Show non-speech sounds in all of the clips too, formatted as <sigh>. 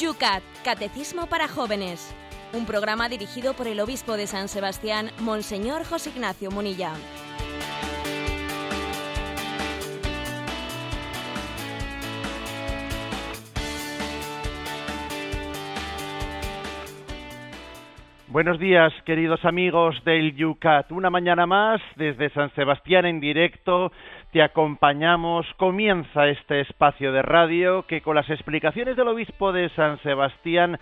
Yucat, Catecismo para Jóvenes. Un programa dirigido por el obispo de San Sebastián, Monseñor José Ignacio Munilla. Buenos días, queridos amigos del Yucat. Una mañana más, desde San Sebastián en directo, te acompañamos. Comienza este espacio de radio que con las explicaciones del obispo de San Sebastián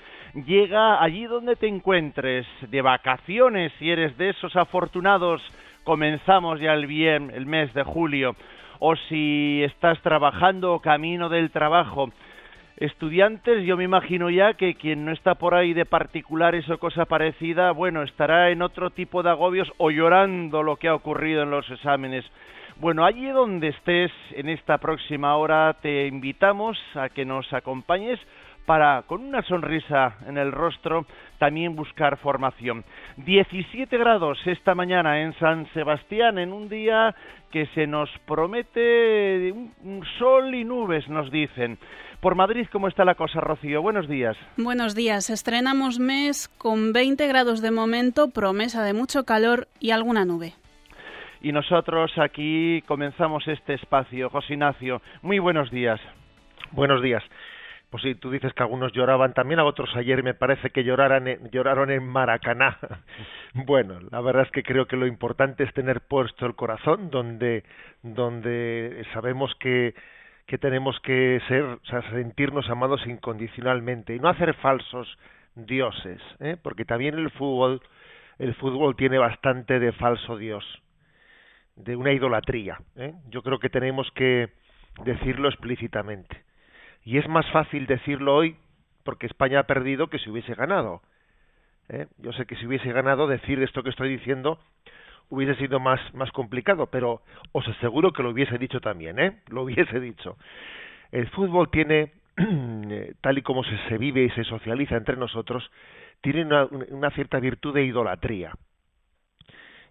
llega allí donde te encuentres, de vacaciones, si eres de esos afortunados. Comenzamos ya el bien, el mes de julio. O si estás trabajando camino del trabajo estudiantes, yo me imagino ya que quien no está por ahí de particulares o cosa parecida, bueno, estará en otro tipo de agobios o llorando lo que ha ocurrido en los exámenes. Bueno, allí donde estés en esta próxima hora te invitamos a que nos acompañes para, con una sonrisa en el rostro, también buscar formación. 17 grados esta mañana en San Sebastián, en un día que se nos promete un sol y nubes, nos dicen. Por Madrid, ¿cómo está la cosa, Rocío? Buenos días. Buenos días. Estrenamos mes con 20 grados de momento, promesa de mucho calor y alguna nube. Y nosotros aquí comenzamos este espacio. José Ignacio, muy buenos días. Buenos días pues sí, tú dices que algunos lloraban, también a otros ayer me parece que lloraran lloraron en Maracaná. <laughs> bueno, la verdad es que creo que lo importante es tener puesto el corazón donde, donde sabemos que, que tenemos que ser, o sea, sentirnos amados incondicionalmente y no hacer falsos dioses, ¿eh? porque también el fútbol, el fútbol tiene bastante de falso dios, de una idolatría. ¿eh? Yo creo que tenemos que decirlo explícitamente y es más fácil decirlo hoy porque España ha perdido que si hubiese ganado. ¿eh? Yo sé que si hubiese ganado decir esto que estoy diciendo hubiese sido más, más complicado, pero os aseguro que lo hubiese dicho también, ¿eh? Lo hubiese dicho. El fútbol tiene, <clears throat> tal y como se, se, vive y se socializa entre nosotros, tiene una, una cierta virtud de idolatría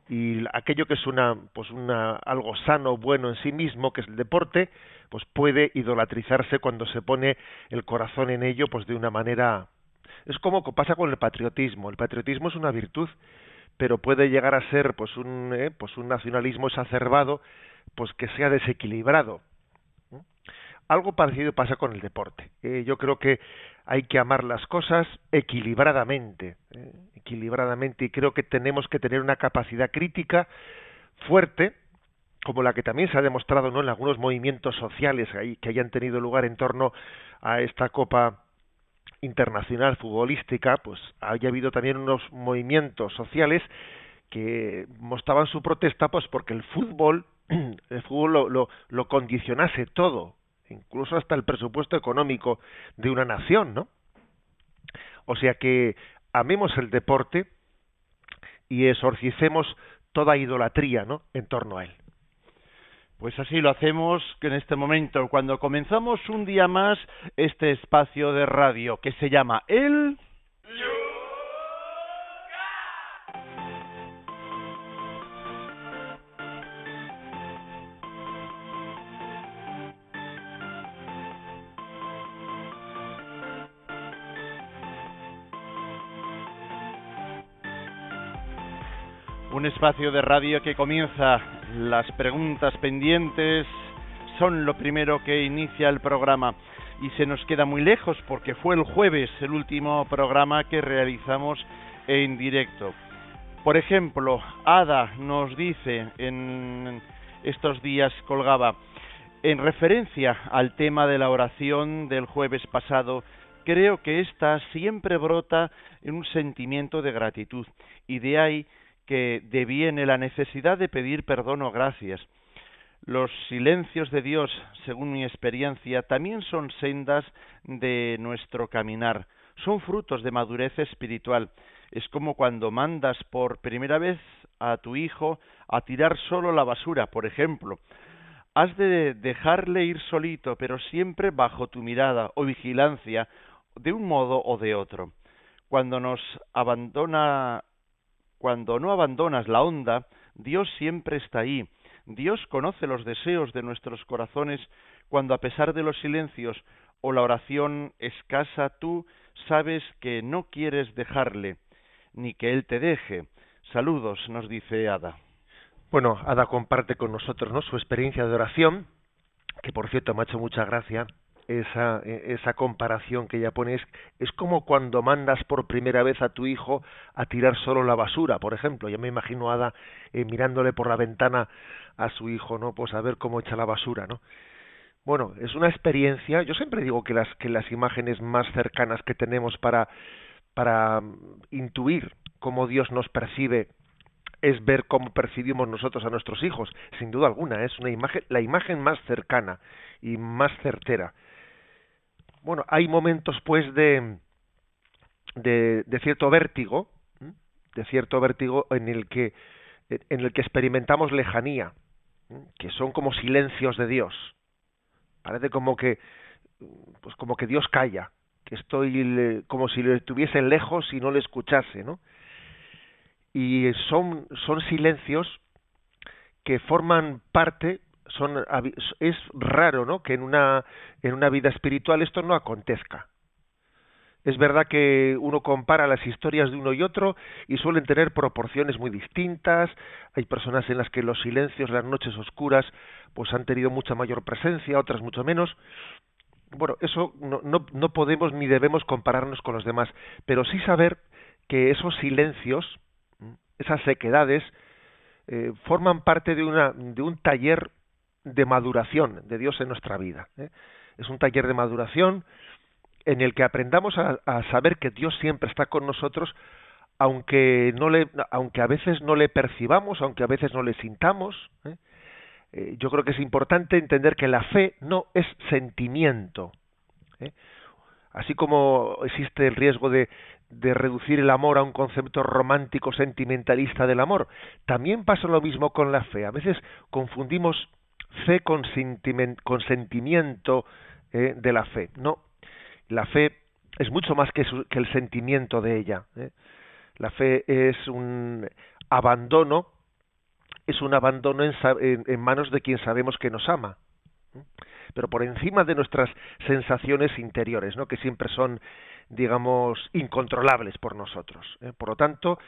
y aquello que es una pues una algo sano bueno en sí mismo que es el deporte pues puede idolatrizarse cuando se pone el corazón en ello pues de una manera es como pasa con el patriotismo. El patriotismo es una virtud pero puede llegar a ser pues un eh, pues un nacionalismo exacerbado pues que sea desequilibrado algo parecido pasa con el deporte. Eh, yo creo que hay que amar las cosas equilibradamente, ¿eh? equilibradamente y creo que tenemos que tener una capacidad crítica fuerte, como la que también se ha demostrado ¿no? en algunos movimientos sociales que hayan tenido lugar en torno a esta Copa internacional futbolística, pues haya habido también unos movimientos sociales que mostraban su protesta pues porque el fútbol <clears throat> el fútbol lo, lo, lo condicionase todo incluso hasta el presupuesto económico de una nación, ¿no? O sea que amemos el deporte y exorcicemos toda idolatría, ¿no? En torno a él. Pues así lo hacemos en este momento, cuando comenzamos un día más este espacio de radio que se llama El espacio de radio que comienza. Las preguntas pendientes son lo primero que inicia el programa. Y se nos queda muy lejos porque fue el jueves el último programa que realizamos en directo. Por ejemplo, Ada nos dice en estos días colgaba en referencia al tema de la oración del jueves pasado, creo que ésta siempre brota en un sentimiento de gratitud. Y de ahí que deviene la necesidad de pedir perdón o gracias. Los silencios de Dios, según mi experiencia, también son sendas de nuestro caminar, son frutos de madurez espiritual. Es como cuando mandas por primera vez a tu hijo a tirar solo la basura, por ejemplo. Has de dejarle ir solito, pero siempre bajo tu mirada o vigilancia, de un modo o de otro. Cuando nos abandona cuando no abandonas la onda, Dios siempre está ahí. Dios conoce los deseos de nuestros corazones cuando a pesar de los silencios o la oración escasa, tú sabes que no quieres dejarle, ni que él te deje. Saludos, nos dice Ada. Bueno, Ada comparte con nosotros ¿no? su experiencia de oración, que por cierto me ha hecho mucha gracia esa, esa comparación que ella pone. Es, es como cuando mandas por primera vez a tu hijo a tirar solo la basura, por ejemplo. Yo me imagino a Ada eh, mirándole por la ventana a su hijo, ¿no? Pues a ver cómo echa la basura, ¿no? Bueno, es una experiencia. Yo siempre digo que las que las imágenes más cercanas que tenemos para para mm, intuir cómo Dios nos percibe es ver cómo percibimos nosotros a nuestros hijos, sin duda alguna, es una imagen, la imagen más cercana y más certera. Bueno, hay momentos pues de, de, cierto vértigo, de cierto vértigo en el que en el que experimentamos lejanía, que son como silencios de Dios. Parece como que pues como que Dios calla, que estoy como si le estuviese lejos y no le escuchase, ¿no? Y son son silencios que forman parte son es raro, ¿no? Que en una en una vida espiritual esto no acontezca. Es verdad que uno compara las historias de uno y otro y suelen tener proporciones muy distintas. Hay personas en las que los silencios, las noches oscuras, pues han tenido mucha mayor presencia, otras mucho menos. Bueno, eso no, no, no podemos ni debemos compararnos con los demás, pero sí saber que esos silencios, esas sequedades, eh, forman parte de, una, de un taller de maduración de Dios en nuestra vida. ¿eh? Es un taller de maduración en el que aprendamos a, saber que Dios siempre está con nosotros, aunque no le, aunque a veces no le percibamos, aunque a veces no le sintamos. ¿eh? Eh, yo creo que es importante entender que la fe no es sentimiento. Así como existe el riesgo de, de reducir el amor a un concepto romántico sentimentalista del amor, también pasa lo mismo con la fe. A veces confundimos fe con, con sentimiento de la fe. No, la fe es mucho más que, el sentimiento de ella. ¿eh? La fe es un abandono, es un abandono en, manos de quien sabemos que nos ama, ¿eh? pero por encima de nuestras sensaciones interiores, ¿no? que siempre son, digamos, incontrolables por nosotros. ¿eh? Por lo tanto,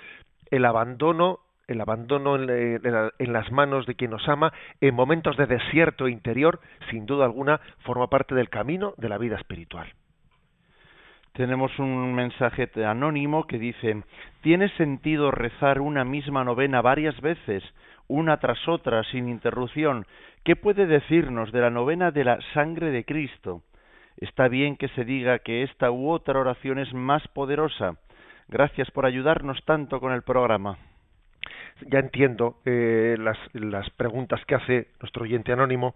el abandono el abandono en, las manos de quien nos ama en momentos de desierto interior, sin duda alguna, forma parte del camino de la vida espiritual. Tenemos un mensaje anónimo que dice, ¿tiene sentido rezar una misma novena varias veces, una tras otra, sin interrupción? ¿Qué puede decirnos de la novena de la sangre de Cristo? Está bien que se diga que esta u otra oración es más poderosa. Gracias por ayudarnos tanto con el programa. Ya entiendo eh, las, las preguntas que hace nuestro oyente anónimo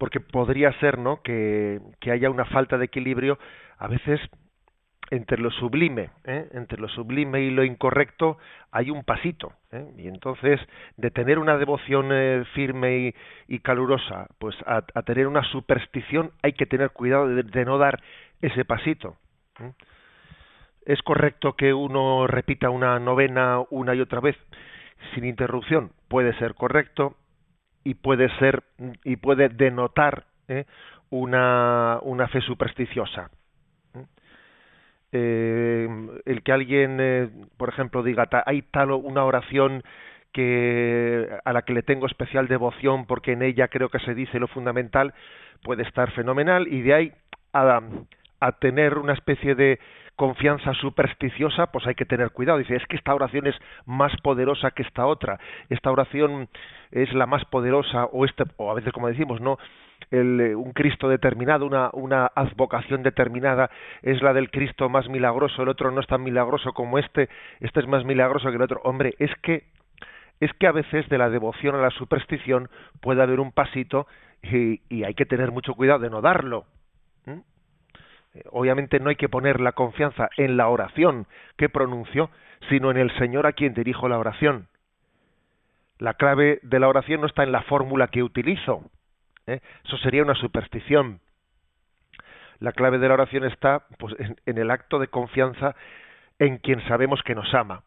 porque podría ser no que, haya una falta de equilibrio a veces entre lo sublime ¿eh? entre lo sublime y lo incorrecto hay un pasito ¿eh? y entonces de tener una devoción eh, firme y, calurosa pues a, tener una superstición hay que tener cuidado de, no dar ese pasito es correcto que uno repita una novena una y otra vez sin interrupción puede ser correcto y puede ser y puede denotar ¿eh? una, una fe supersticiosa. Eh, el que alguien, eh, por ejemplo, diga, hay tal una oración que a la que le tengo especial devoción porque en ella creo que se dice lo fundamental, puede estar fenomenal y de ahí a, a tener una especie de confianza supersticiosa, pues hay que tener cuidado. Dice, es que esta oración es más poderosa que esta otra. Esta oración es la más poderosa, o, este, o a veces, como decimos, no el, eh, un Cristo determinado, una, advocación determinada, es la del Cristo más milagroso, el otro no es tan milagroso como este, este es más milagroso que el otro. Hombre, es que, es que a veces de la devoción a la superstición puede haber un pasito y, hay que tener mucho cuidado de no darlo. Obviamente no hay que poner la confianza en la oración que pronunció, sino en el Señor a quien dirijo la oración. La clave de la oración no está en la fórmula que utilizo. ¿eh? Eso sería una superstición. La clave de la oración está pues, en, el acto de confianza en quien sabemos que nos ama.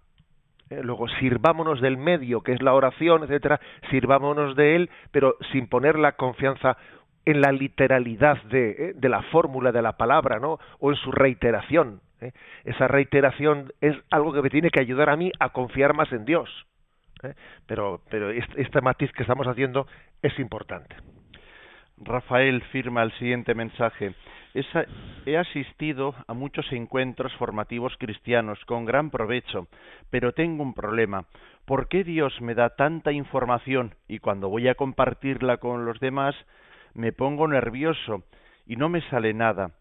¿eh? Luego, sirvámonos del medio, que es la oración, etcétera, sirvámonos de él, pero sin poner la confianza en la literalidad de, eh, de la fórmula de la palabra, ¿no? O en su reiteración. ¿eh? Esa reiteración es algo que me tiene que ayudar a mí a confiar más en Dios. ¿eh? Pero, pero este, matiz que estamos haciendo es importante. Rafael firma el siguiente mensaje. He asistido a muchos encuentros formativos cristianos con gran provecho, pero tengo un problema. ¿Por qué Dios me da tanta información y cuando voy a compartirla con los demás me pongo nervioso y no me sale nada?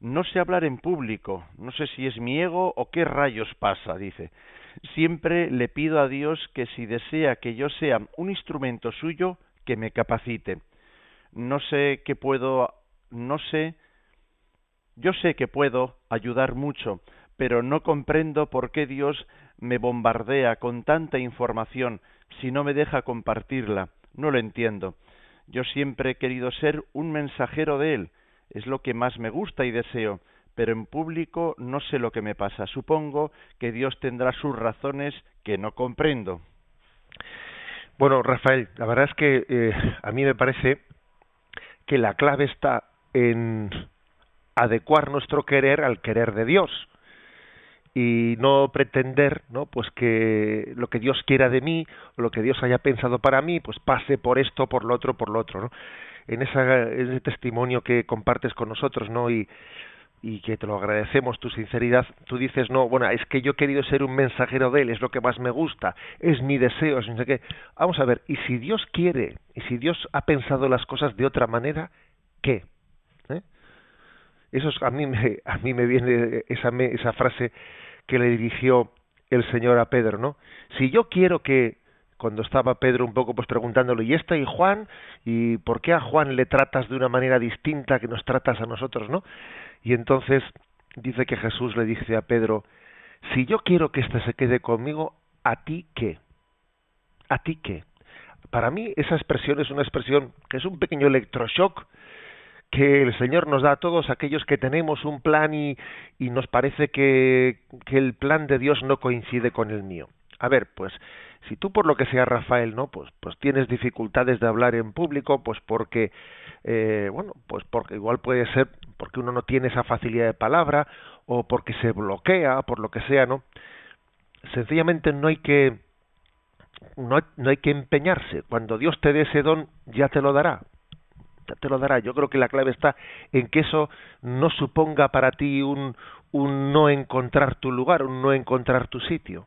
No sé hablar en público, no sé si es mi ego o qué rayos pasa, dice. Siempre le pido a Dios que si desea que yo sea un instrumento suyo, que me capacite. No sé qué puedo, no sé yo sé que puedo ayudar mucho, pero no comprendo por qué Dios me bombardea con tanta información si no me deja compartirla. No lo entiendo. Yo siempre he querido ser un mensajero de Él. Es lo que más me gusta y deseo, pero en público no sé lo que me pasa. Supongo que Dios tendrá sus razones que no comprendo. Bueno, Rafael, la verdad es que eh, a mí me parece que la clave está en adecuar nuestro querer al querer de Dios y no pretender no pues que lo que Dios quiera de mí o lo que Dios haya pensado para mí pues pase por esto por lo otro por lo otro ¿no? en, esa, ese testimonio que compartes con nosotros no y que te lo agradecemos tu sinceridad tú dices no bueno es que yo he querido ser un mensajero de él es lo que más me gusta es mi deseo es no sé qué vamos a ver y si Dios quiere y si Dios ha pensado las cosas de otra manera qué eso a mí me, a mí me viene esa, esa frase que le dirigió el Señor a Pedro, ¿no? Si yo quiero que cuando estaba Pedro un poco pues preguntándole, ¿y esta y Juan? ¿Y por qué a Juan le tratas de una manera distinta que nos tratas a nosotros, no? Y entonces dice que Jesús le dice a Pedro, si yo quiero que éste se quede conmigo, ¿a ti qué? ¿A ti qué? Para mí esa expresión es una expresión que es un pequeño electroshock que el Señor nos da a todos aquellos que tenemos un plan y, y nos parece que, que, el plan de Dios no coincide con el mío. A ver, pues si tú por lo que sea Rafael, ¿no? Pues, pues tienes dificultades de hablar en público, pues porque, eh, bueno, pues porque igual puede ser porque uno no tiene esa facilidad de palabra o porque se bloquea, por lo que sea, ¿no? Sencillamente no hay que no, no hay que empeñarse. Cuando Dios te dé ese don, ya te lo dará te lo dará. Yo creo que la clave está en que eso no suponga para ti un, un no encontrar tu lugar, un no encontrar tu sitio.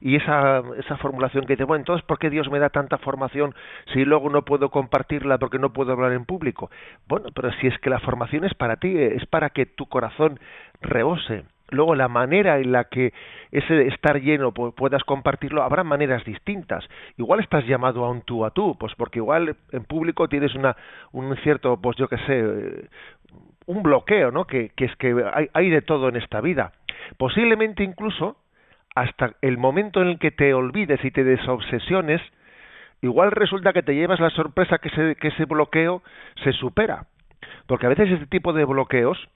Y esa, esa formulación que dice, bueno, entonces, ¿por qué Dios me da tanta formación si luego no puedo compartirla porque no puedo hablar en público? Bueno, pero si es que la formación es para ti, es para que tu corazón rebose, Luego la manera en la que ese estar lleno puedas compartirlo, habrá maneras distintas. Igual estás llamado a un tú a tú, pues porque igual en público tienes una, un cierto, pues yo qué sé, un bloqueo, ¿no? Que, que es que hay, hay de todo en esta vida. Posiblemente incluso hasta el momento en el que te olvides y te desobsesiones, igual resulta que te llevas la sorpresa que ese, que ese bloqueo se supera. Porque a veces este tipo de bloqueos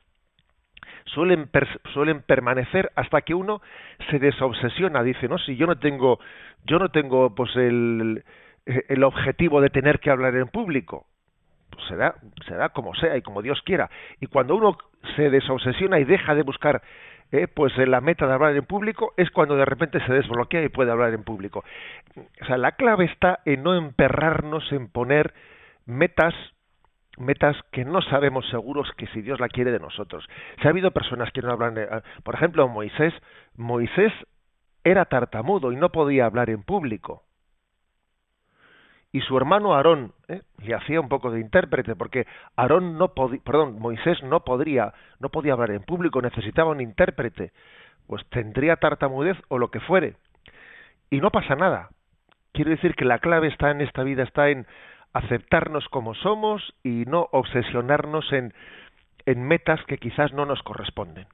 suelen, suelen permanecer hasta que uno se desobsesiona, dice, no, si yo no tengo, yo no tengo pues el, el objetivo de tener que hablar en público, pues será, será como sea y como Dios quiera. Y cuando uno se desobsesiona y deja de buscar eh, pues la meta de hablar en público es cuando de repente se desbloquea y puede hablar en público. O sea, la clave está en no emperrarnos en poner metas metas que no sabemos seguros que si Dios la quiere de nosotros. Si ha habido personas que no hablan, de, por ejemplo, Moisés, Moisés era tartamudo y no podía hablar en público. Y su hermano Aarón ¿eh? le hacía un poco de intérprete, porque Aarón no perdón, Moisés no podría, no podía hablar en público, necesitaba un intérprete. Pues tendría tartamudez o lo que fuere. Y no pasa nada. Quiero decir que la clave está en esta vida, está en aceptarnos como somos y no obsesionarnos en, en metas que quizás no nos corresponden.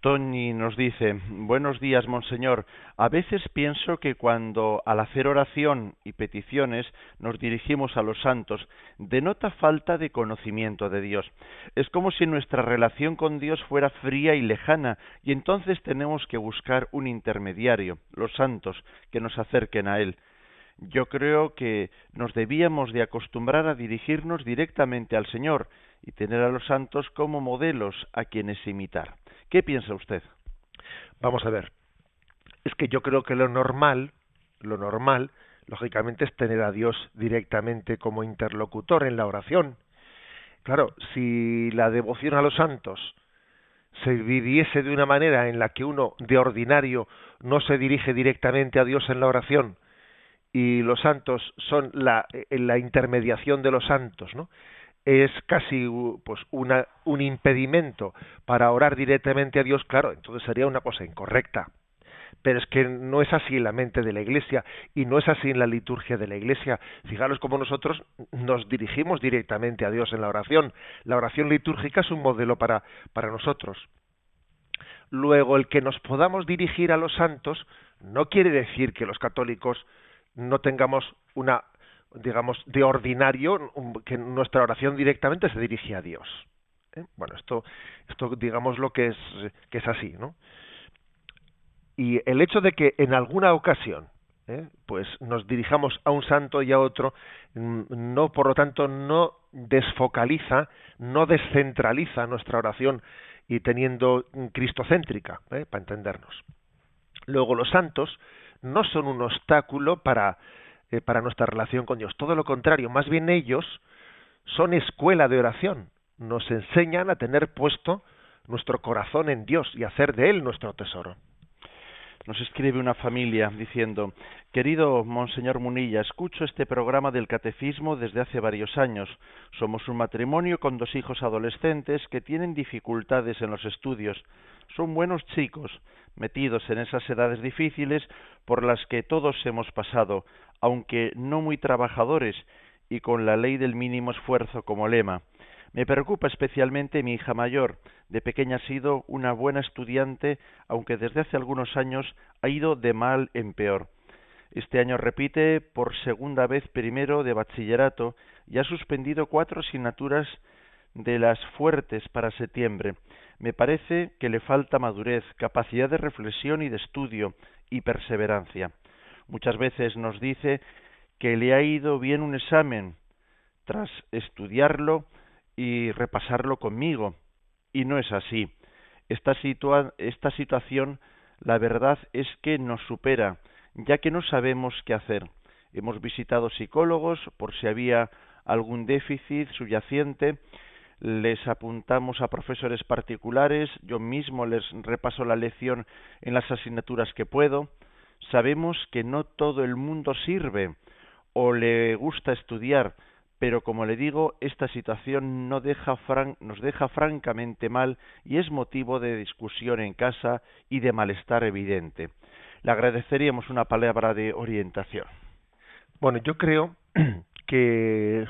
Tony nos dice, buenos días, Monseñor. A veces pienso que cuando al hacer oración y peticiones nos dirigimos a los santos, denota falta de conocimiento de Dios. Es como si nuestra relación con Dios fuera fría y lejana, y entonces tenemos que buscar un intermediario, los santos, que nos acerquen a Él. Yo creo que nos debíamos de acostumbrar a dirigirnos directamente al Señor y tener a los santos como modelos a quienes imitar. ¿Qué piensa usted? Vamos a ver. Es que yo creo que lo normal, lo normal, lógicamente es tener a Dios directamente como interlocutor en la oración. Claro, si la devoción a los santos se viviese de una manera en la que uno de ordinario no se dirige directamente a Dios en la oración y los santos son la, la intermediación de los santos, ¿no? es casi pues una, un impedimento para orar directamente a Dios, claro, entonces sería una cosa incorrecta. Pero es que no es así en la mente de la Iglesia y no es así en la liturgia de la Iglesia. Fijaros cómo nosotros nos dirigimos directamente a Dios en la oración. La oración litúrgica es un modelo para, para nosotros. Luego, el que nos podamos dirigir a los santos no quiere decir que los católicos no tengamos una digamos, de ordinario, que nuestra oración directamente se dirige a Dios. ¿eh? Bueno, esto, esto digamos lo que es, que es así, ¿no? Y el hecho de que en alguna ocasión, ¿eh? pues nos dirijamos a un santo y a otro, mm, no, por lo tanto, no desfocaliza, no descentraliza nuestra oración y teniendo cristocéntrica, ¿eh? para entendernos. Luego, los santos no son un obstáculo para eh, para nuestra relación con Dios. Todo lo contrario, más bien ellos son escuela de oración. Nos enseñan a tener puesto nuestro corazón en Dios y hacer de Él nuestro tesoro. Nos escribe una familia diciendo, querido Monseñor Munilla, escucho este programa del catecismo desde hace varios años. Somos un matrimonio con dos hijos adolescentes que tienen dificultades en los estudios. Son buenos chicos, metidos en esas edades difíciles por las que todos hemos pasado, aunque no muy trabajadores y con la ley del mínimo esfuerzo como lema. Me preocupa especialmente mi hija mayor. De pequeña ha sido una buena estudiante, aunque desde hace algunos años ha ido de mal en peor. Este año repite por segunda vez primero de bachillerato y ha suspendido cuatro asignaturas de las fuertes para septiembre. Me parece que le falta madurez, capacidad de reflexión y de estudio y perseverancia. Muchas veces nos dice que le ha ido bien un examen tras estudiarlo y repasarlo conmigo. Y no es así. Esta, esta situación, la verdad es que nos supera, ya que no sabemos qué hacer. Hemos visitado psicólogos por si había algún déficit subyacente, les apuntamos a profesores particulares, yo mismo les repaso la lección en las asignaturas que puedo, Sabemos que no todo el mundo sirve o le gusta estudiar, pero como le digo, esta situación no deja nos deja francamente mal y es motivo de discusión en casa y de malestar evidente. Le agradeceríamos una palabra de orientación. Bueno, yo creo <clears throat> que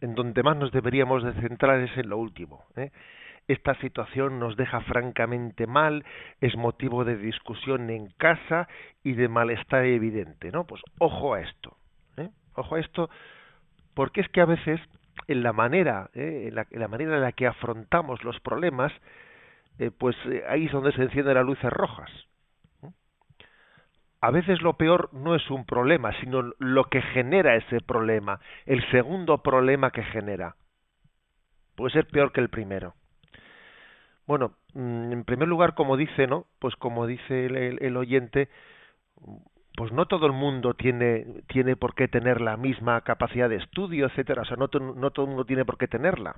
en donde más nos deberíamos de centrar es en lo último. ¿eh? esta situación nos deja francamente mal, es motivo de discusión en casa y de malestar evidente, ¿no? Pues ojo a esto, ¿eh? ojo a esto, porque es que a veces en la manera, ¿eh? en, la, manera en la que afrontamos los problemas, eh, pues eh, ahí es donde se encienden las luces rojas. A veces lo peor no es un problema, sino lo que genera ese problema, el segundo problema que genera. Puede ser peor que el primero. Bueno, mm, en primer lugar, como dice, ¿no? Pues como dice el, oyente, pues no todo el mundo tiene tiene por qué tener la misma capacidad de estudio, etcétera. O sea, no, no todo el mundo tiene por qué tenerla.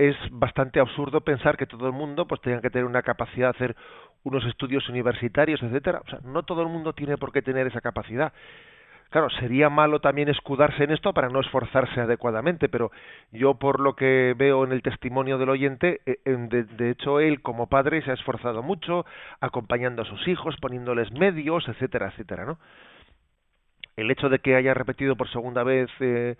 Es bastante absurdo pensar que todo el mundo pues tenga que tener una capacidad de hacer unos estudios universitarios, etcétera. O sea, no todo el mundo tiene por qué tener esa capacidad. Claro, sería malo también escudarse en esto para no esforzarse adecuadamente, pero yo por lo que veo en el testimonio del oyente, eh, de, hecho él como padre se ha esforzado mucho, acompañando a sus hijos, poniéndoles medios, etcétera, etcétera, ¿no? El hecho de que haya repetido por segunda vez eh,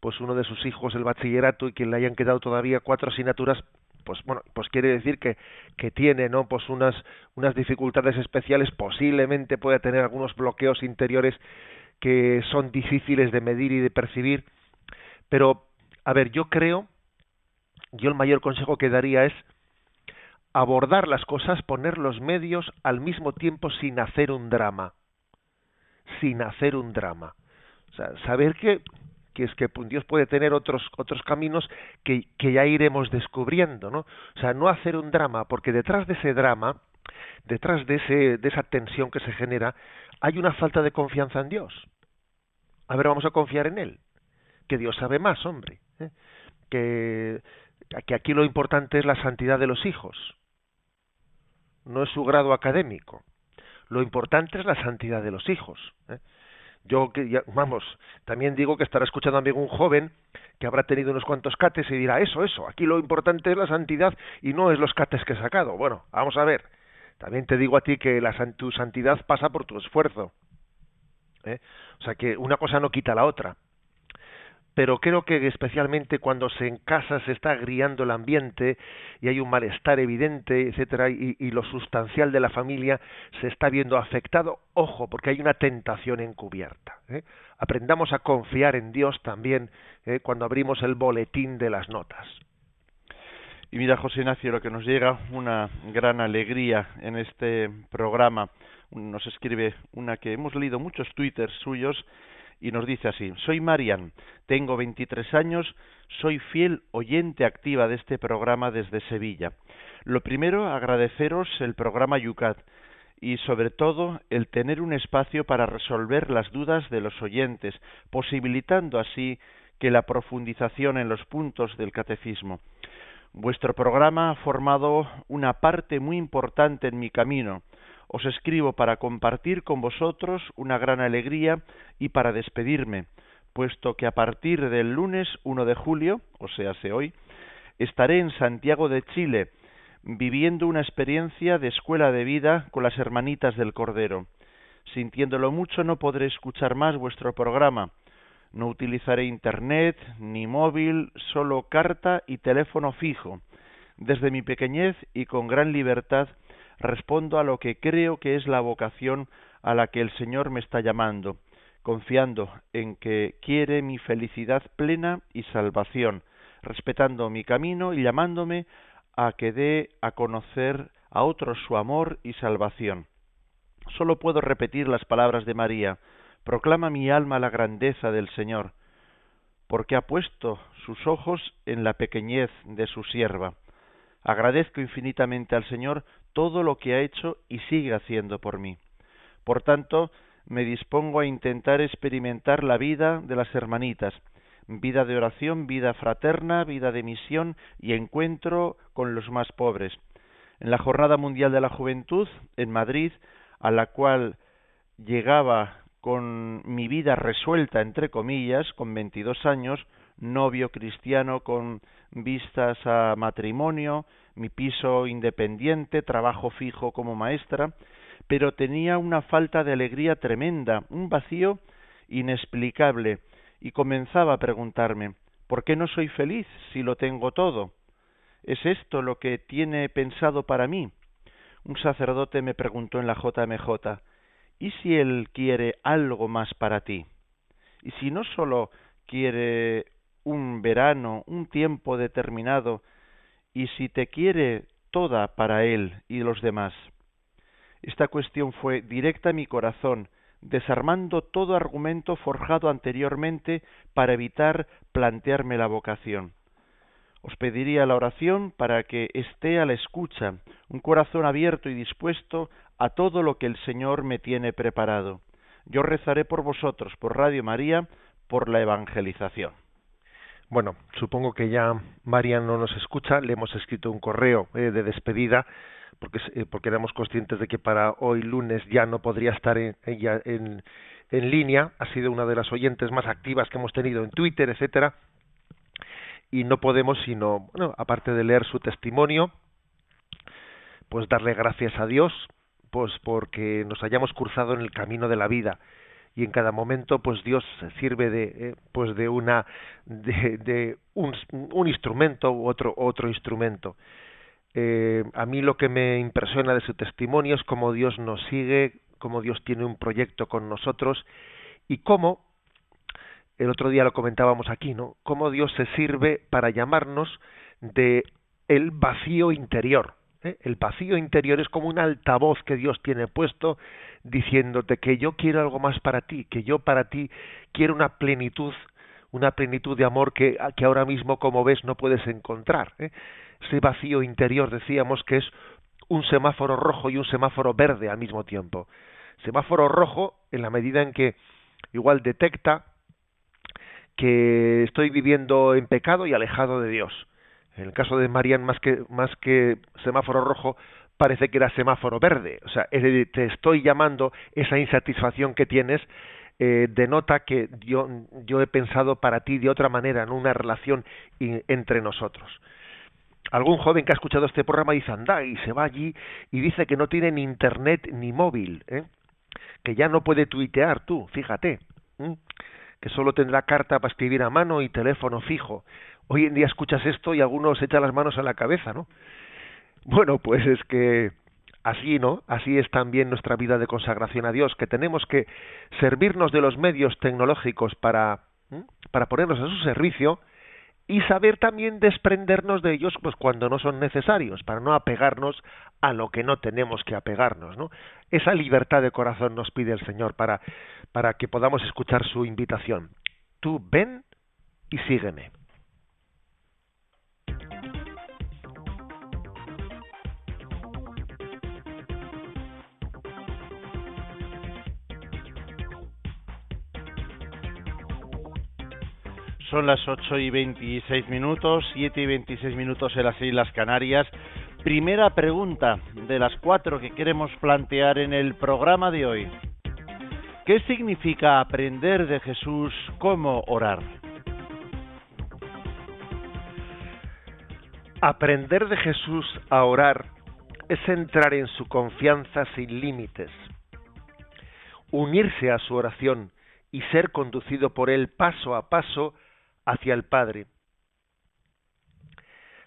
pues uno de sus hijos el bachillerato y que le hayan quedado todavía cuatro asignaturas pues bueno pues quiere decir que que tiene no pues unas unas dificultades especiales posiblemente pueda tener algunos bloqueos interiores que son difíciles de medir y de percibir, pero, a ver, yo creo, yo el mayor consejo que daría es abordar las cosas, poner los medios al mismo tiempo sin hacer un drama, sin hacer un drama. O sea, saber que, que es que Dios puede tener otros, otros caminos que, que ya iremos descubriendo, ¿no? O sea, no hacer un drama, porque detrás de ese drama, detrás de, ese, de esa tensión que se genera, hay una falta de confianza en Dios. A ver, vamos a confiar en Él. Que Dios sabe más, hombre. ¿eh? Que, que aquí lo importante es la santidad de los hijos. No es su grado académico. Lo importante es la santidad de los hijos. ¿eh? Yo, que vamos, también digo que estará escuchando a un joven que habrá tenido unos cuantos cates y dirá, eso, eso, aquí lo importante es la santidad y no es los cates que he sacado. Bueno, vamos a ver. También te digo a ti que la, tu santidad pasa por tu esfuerzo. ¿eh? O sea que una cosa no quita la otra pero creo que especialmente cuando se en casa se está agriando el ambiente y hay un malestar evidente, etcétera, y, lo sustancial de la familia se está viendo afectado, ojo, porque hay una tentación encubierta. ¿eh? Aprendamos a confiar en Dios también ¿eh? cuando abrimos el boletín de las notas. Y mira, José Ignacio, lo que nos llega una gran alegría en este programa. Nos escribe una que hemos leído muchos twitters suyos y nos dice así, soy Marian, tengo 23 años, soy fiel oyente activa de este programa desde Sevilla. Lo primero, agradeceros el programa Yucat y sobre todo el tener un espacio para resolver las dudas de los oyentes, posibilitando así que la profundización en los puntos del catecismo. Vuestro programa ha formado una parte muy importante en mi camino, os escribo para compartir con vosotros una gran alegría y para despedirme, puesto que a partir del lunes 1 de julio, o sea, se hoy, estaré en Santiago de Chile, viviendo una experiencia de escuela de vida con las hermanitas del Cordero. Sintiéndolo mucho no podré escuchar más vuestro programa. No utilizaré internet ni móvil, solo carta y teléfono fijo. Desde mi pequeñez y con gran libertad respondo a lo que creo que es la vocación a la que el Señor me está llamando, confiando en que quiere mi felicidad plena y salvación, respetando mi camino y llamándome a que dé a conocer a otros su amor y salvación. Solo puedo repetir las palabras de María, proclama mi alma la grandeza del Señor, porque ha puesto sus ojos en la pequeñez de su sierva. Agradezco infinitamente al Señor todo lo que ha hecho y sigue haciendo por mí. Por tanto, me dispongo a intentar experimentar la vida de las hermanitas, vida de oración, vida fraterna, vida de misión y encuentro con los más pobres. En la Jornada Mundial de la Juventud, en Madrid, a la cual llegaba con mi vida resuelta, entre comillas, con 22 años, novio cristiano con vistas a matrimonio, mi piso independiente, trabajo fijo como maestra, pero tenía una falta de alegría tremenda, un vacío inexplicable, y comenzaba a preguntarme ¿por qué no soy feliz si lo tengo todo? ¿Es esto lo que tiene pensado para mí? Un sacerdote me preguntó en la JMJ ¿Y si él quiere algo más para ti? ¿Y si no solo quiere un verano, un tiempo determinado, y si te quiere toda para él y los demás. Esta cuestión fue directa a mi corazón, desarmando todo argumento forjado anteriormente para evitar plantearme la vocación. Os pediría la oración para que esté a la escucha, un corazón abierto y dispuesto a todo lo que el Señor me tiene preparado. Yo rezaré por vosotros, por Radio María, por la evangelización. Bueno, supongo que ya María no nos escucha, le hemos escrito un correo eh, de despedida porque, eh, porque éramos conscientes de que para hoy lunes ya no podría estar ella en, en línea, ha sido una de las oyentes más activas que hemos tenido en Twitter, etcétera, y no podemos sino, bueno, aparte de leer su testimonio, pues darle gracias a Dios, pues porque nos hayamos cruzado en el camino de la vida y en cada momento pues Dios sirve de eh, pues de una de, un, un, instrumento u otro otro instrumento. Eh, a mí lo que me impresiona de su testimonio es cómo Dios nos sigue cómo Dios tiene un proyecto con nosotros y cómo el otro día lo comentábamos aquí no cómo Dios se sirve para llamarnos de el vacío interior ¿eh? El vacío interior es como un altavoz que Dios tiene puesto diciéndote que yo quiero algo más para ti, que yo para ti quiero una plenitud, una plenitud de amor que, ahora mismo, como ves, no puedes encontrar. ¿eh? Ese vacío interior decíamos que es un semáforo rojo y un semáforo verde al mismo tiempo. Semáforo rojo en la medida en que igual detecta que estoy viviendo en pecado y alejado de Dios. En el caso de Marian, más que, semáforo rojo, parece que era semáforo verde. O sea, te estoy llamando, esa insatisfacción que tienes eh, denota que yo, yo he pensado para ti de otra manera, en una relación entre nosotros. Algún joven que ha escuchado este programa dice, anda, y se va allí y dice que no tiene ni internet ni móvil, ¿eh? que ya no puede tuitear tú, fíjate, que solo tendrá carta para escribir a mano y teléfono fijo. Hoy en día escuchas esto y algunos echan las manos a la cabeza, ¿no? Bueno, pues es que así, ¿no? Así es también nuestra vida de consagración a Dios, que tenemos que servirnos de los medios tecnológicos para, para ponernos a su servicio y saber también desprendernos de ellos pues cuando no son necesarios, para no apegarnos a lo que no tenemos que apegarnos, ¿no? Esa libertad de corazón nos pide el Señor para para que podamos escuchar su invitación. Tú ven y sígueme. Son las 8 y 26 minutos, 7 y 26 minutos en las Islas Canarias. Primera pregunta de las cuatro que queremos plantear en el programa de hoy. ¿Qué significa aprender de Jesús cómo orar? Aprender de Jesús a orar es entrar en su confianza sin límites, unirse a su oración y ser conducido por él paso a paso hacia el Padre.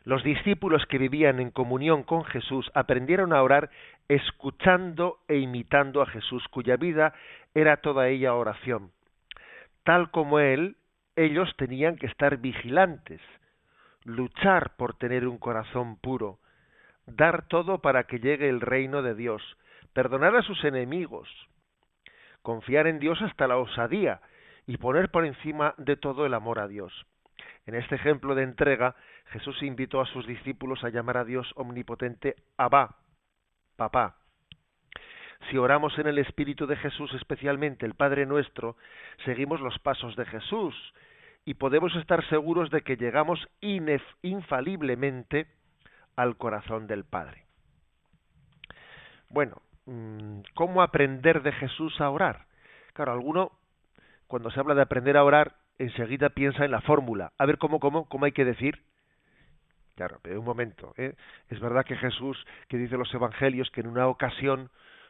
Los discípulos que vivían en comunión con Jesús aprendieron a orar escuchando e imitando a Jesús, cuya vida era toda ella oración. Tal como Él, ellos tenían que estar vigilantes, luchar por tener un corazón puro, dar todo para que llegue el reino de Dios, perdonar a sus enemigos, confiar en Dios hasta la osadía, y poner por encima de todo el amor a Dios. En este ejemplo de entrega, Jesús invitó a sus discípulos a llamar a Dios omnipotente Abba, papá. Si oramos en el Espíritu de Jesús, especialmente el Padre nuestro, seguimos los pasos de Jesús y podemos estar seguros de que llegamos infaliblemente al corazón del Padre. Bueno, mm, ¿cómo aprender de Jesús a orar? Claro, alguno cuando se habla de aprender a orar, enseguida piensa en la fórmula. A ver cómo, cómo, cómo hay que decir. Claro, pero un momento. ¿eh? Es verdad que Jesús, que dice los evangelios, que en una ocasión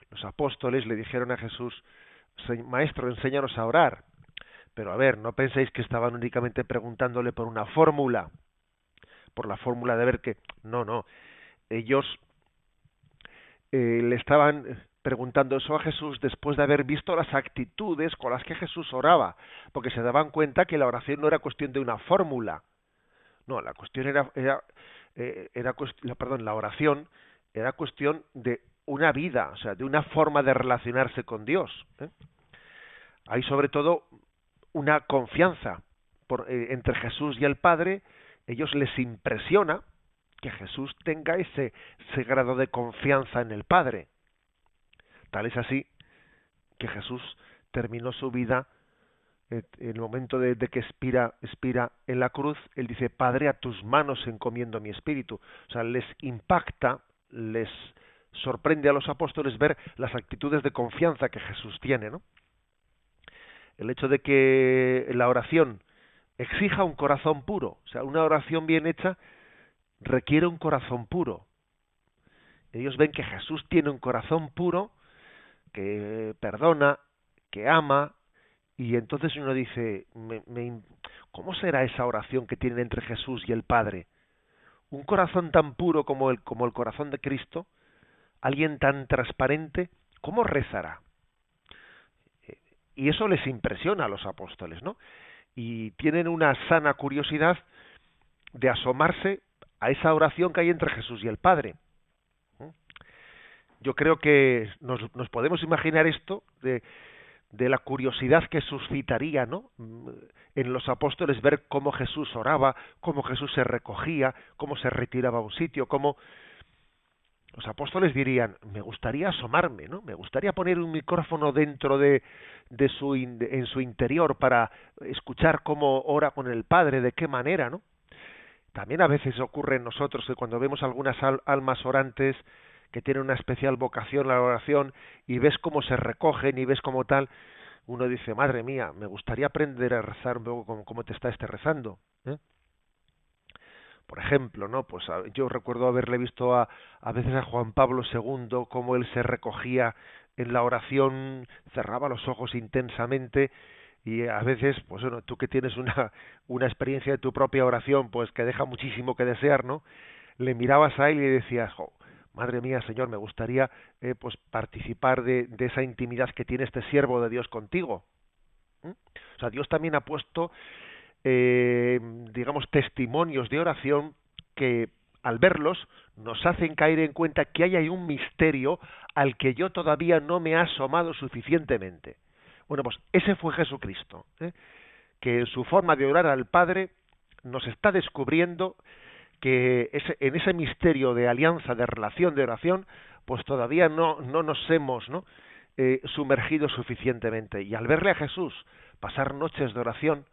los apóstoles le dijeron a Jesús, Maestro, enséñanos a orar. Pero a ver, no penséis que estaban únicamente preguntándole por una fórmula, por la fórmula de ver que... No, no. Ellos eh, le estaban preguntando eso a Jesús después de haber visto las actitudes con las que Jesús oraba, porque se daban cuenta que la oración no era cuestión de una fórmula. No, la cuestión era, era, eh, era la oración era cuestión de una vida, o sea, de una forma de relacionarse con Dios. ¿eh? Hay sobre todo una confianza por, eh, entre Jesús y el Padre. Ellos les impresiona que Jesús tenga ese, ese grado de confianza en el Padre. Tal es así que Jesús terminó su vida en el momento de, que expira, expira en la cruz, él dice, Padre, a tus manos encomiendo mi espíritu. O sea, les impacta, les sorprende a los apóstoles ver las actitudes de confianza que Jesús tiene, ¿no? El hecho de que la oración exija un corazón puro, o sea, una oración bien hecha requiere un corazón puro. Ellos ven que Jesús tiene un corazón puro que perdona, que ama, y entonces uno dice, ¿cómo será esa oración que tienen entre Jesús y el Padre? Un corazón tan puro como el, como el corazón de Cristo, alguien tan transparente, ¿cómo rezará? Y eso les impresiona a los apóstoles, ¿no? Y tienen una sana curiosidad de asomarse a esa oración que hay entre Jesús y el Padre. Yo creo que nos, nos podemos imaginar esto de, la curiosidad que suscitaría, ¿no? En los apóstoles ver cómo Jesús oraba, cómo Jesús se recogía, cómo se retiraba a un sitio, cómo los apóstoles dirían, me gustaría asomarme, ¿no? Me gustaría poner un micrófono dentro de, su en su interior para escuchar cómo ora con el Padre, de qué manera, ¿no? También a veces ocurre en nosotros que cuando vemos algunas almas orantes que tienen una especial vocación a la oración y ves cómo se recogen y ves cómo tal, uno dice, madre mía, me gustaría aprender a rezar un poco como, te está este rezando. ¿eh? Por ejemplo, ¿no? Pues yo recuerdo haberle visto a, a veces a Juan Pablo II cómo él se recogía en la oración, cerraba los ojos intensamente y a veces, pues bueno, tú que tienes una, una experiencia de tu propia oración, pues que deja muchísimo que desear, ¿no? Le mirabas a él y decías, madre mía, Señor, me gustaría eh, pues participar de, esa intimidad que tiene este siervo de Dios contigo. ¿Mm? O sea, Dios también ha puesto, eh, digamos, testimonios de oración que al verlos nos hacen caer en cuenta que hay ahí un misterio al que yo todavía no me he asomado suficientemente. Bueno, pues ese fue Jesucristo, ¿eh? que en su forma de orar al Padre nos está descubriendo que ese, en ese misterio de alianza, de relación, de oración, pues todavía no, no nos hemos ¿no? Eh, sumergido suficientemente. Y al verle a Jesús pasar noches de oración,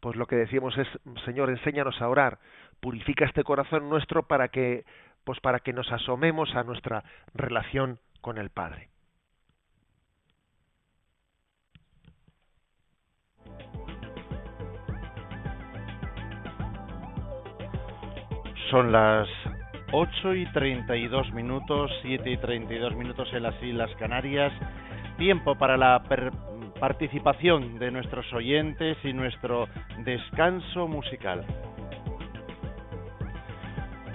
pues lo que decíamos es, Señor, enséñanos a orar, purifica este corazón nuestro para que, pues para que nos asomemos a nuestra relación con el Padre. Son las 8 y 32 minutos, 7 y 32 minutos en las Islas Canarias. Tiempo para la participación de nuestros oyentes y nuestro descanso musical.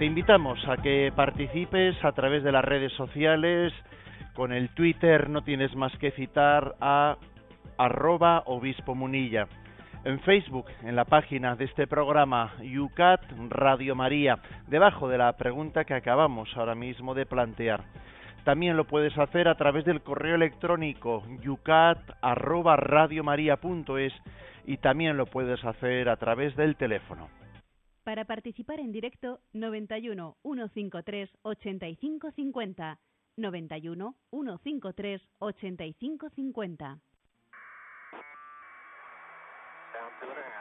Te invitamos a que participes a través de las redes sociales. Con el Twitter no tienes más que citar a arroba obispo munilla en Facebook, en la página de este programa Yucat Radio María, debajo de la pregunta que acabamos ahora mismo de plantear. También lo puedes hacer a través del correo electrónico yucat@radiomaria.es y también lo puedes hacer a través del teléfono. Para participar en directo 91 153 8550 91 153 8550 Good afternoon.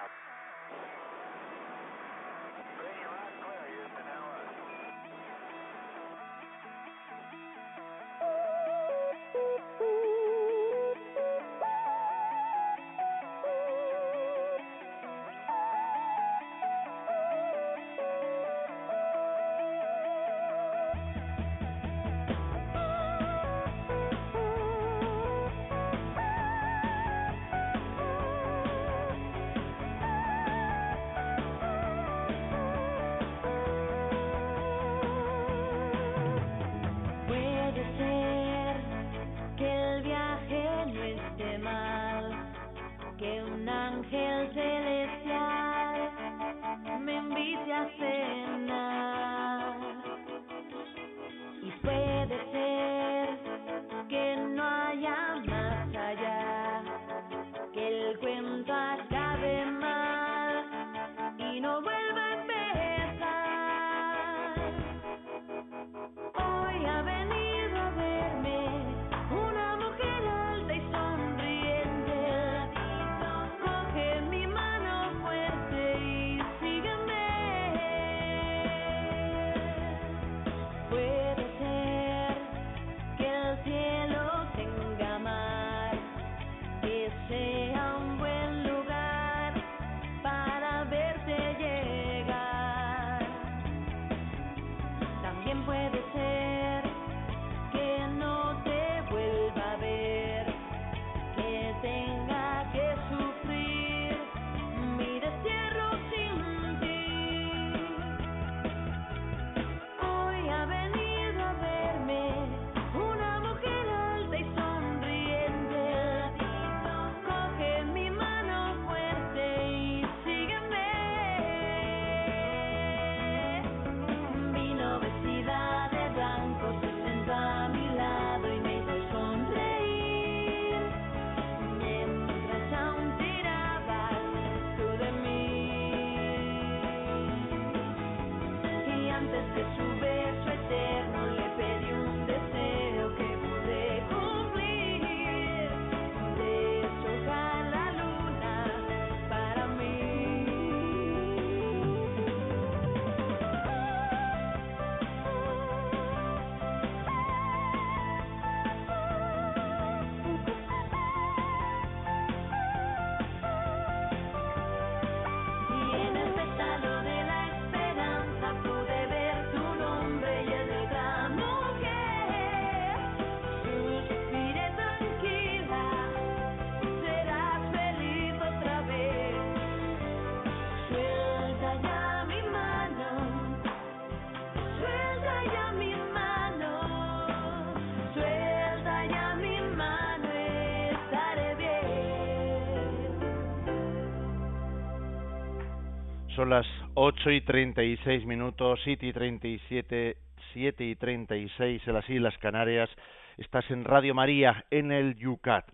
Son las 8 y 36 minutos, 7 y 37, 7 y 36 en las Islas Canarias. Estás en Radio María, en el Yucat.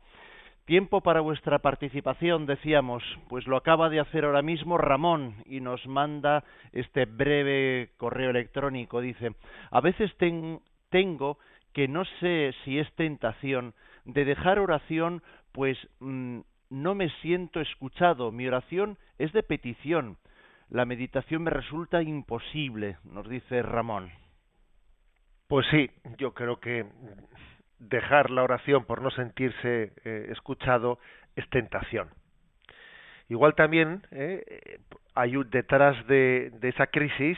Tiempo para vuestra participación, decíamos, pues lo acaba de hacer ahora mismo Ramón y nos manda este breve correo electrónico. Dice, a veces tengo que no sé si es tentación de dejar oración, pues mm, no me siento escuchado. Mi oración es de petición. La meditación me resulta imposible, nos dice Ramón. Pues sí, yo creo que dejar la oración por no sentirse eh, escuchado es tentación. Igual también eh, hay detrás de, de esa crisis